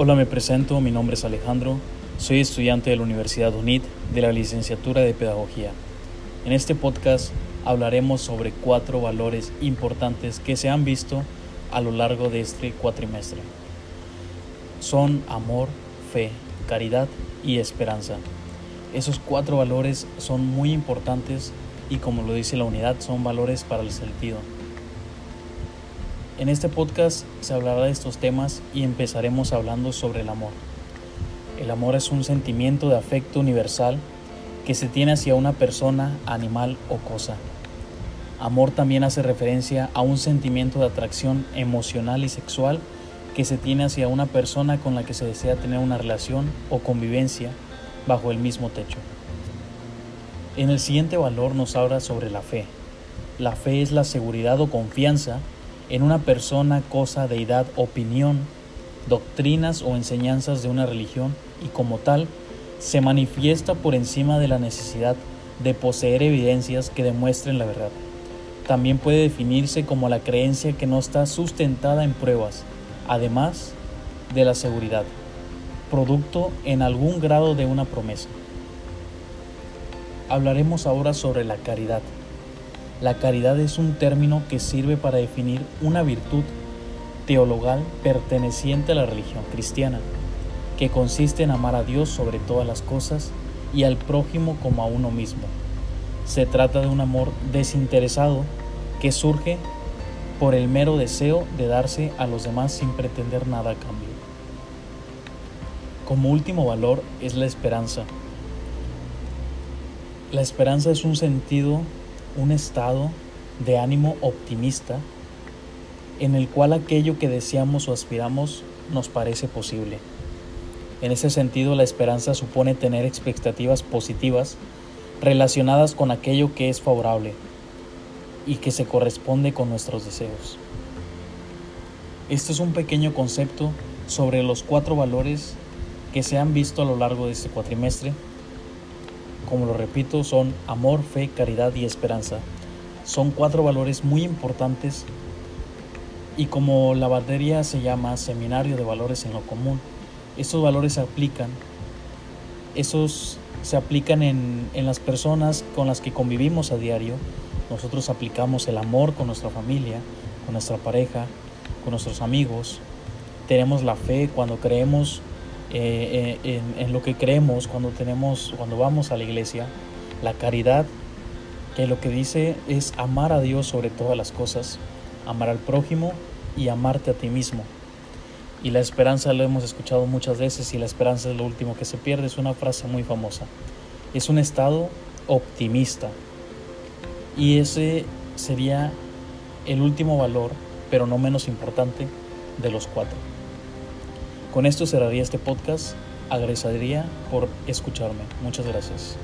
Hola, me presento, mi nombre es Alejandro, soy estudiante de la Universidad UNIT de la licenciatura de Pedagogía. En este podcast hablaremos sobre cuatro valores importantes que se han visto a lo largo de este cuatrimestre. Son amor, fe, caridad y esperanza. Esos cuatro valores son muy importantes y como lo dice la unidad son valores para el sentido. En este podcast se hablará de estos temas y empezaremos hablando sobre el amor. El amor es un sentimiento de afecto universal que se tiene hacia una persona, animal o cosa. Amor también hace referencia a un sentimiento de atracción emocional y sexual que se tiene hacia una persona con la que se desea tener una relación o convivencia bajo el mismo techo. En el siguiente valor nos habla sobre la fe. La fe es la seguridad o confianza en una persona, cosa, deidad, opinión, doctrinas o enseñanzas de una religión y como tal se manifiesta por encima de la necesidad de poseer evidencias que demuestren la verdad. También puede definirse como la creencia que no está sustentada en pruebas, además de la seguridad, producto en algún grado de una promesa. Hablaremos ahora sobre la caridad. La caridad es un término que sirve para definir una virtud teologal perteneciente a la religión cristiana, que consiste en amar a Dios sobre todas las cosas y al prójimo como a uno mismo. Se trata de un amor desinteresado que surge por el mero deseo de darse a los demás sin pretender nada a cambio. Como último valor es la esperanza. La esperanza es un sentido un estado de ánimo optimista en el cual aquello que deseamos o aspiramos nos parece posible. En ese sentido, la esperanza supone tener expectativas positivas relacionadas con aquello que es favorable y que se corresponde con nuestros deseos. Este es un pequeño concepto sobre los cuatro valores que se han visto a lo largo de este cuatrimestre como lo repito, son amor, fe, caridad y esperanza. Son cuatro valores muy importantes y como la batería se llama Seminario de Valores en lo Común, estos valores se aplican, esos se aplican en, en las personas con las que convivimos a diario. Nosotros aplicamos el amor con nuestra familia, con nuestra pareja, con nuestros amigos. Tenemos la fe cuando creemos eh, eh, en, lo que creemos cuando tenemos, cuando vamos a la iglesia, la caridad, que lo que dice es amar a Dios sobre todas las cosas, amar al prójimo y amarte a ti mismo. Y la esperanza lo hemos escuchado muchas veces y la esperanza es lo último que se pierde, es una frase muy famosa. Es un estado optimista. Y ese sería el último valor, pero no menos importante, de los cuatro. Con esto cerraría este podcast. Agradecería por escucharme. Muchas gracias.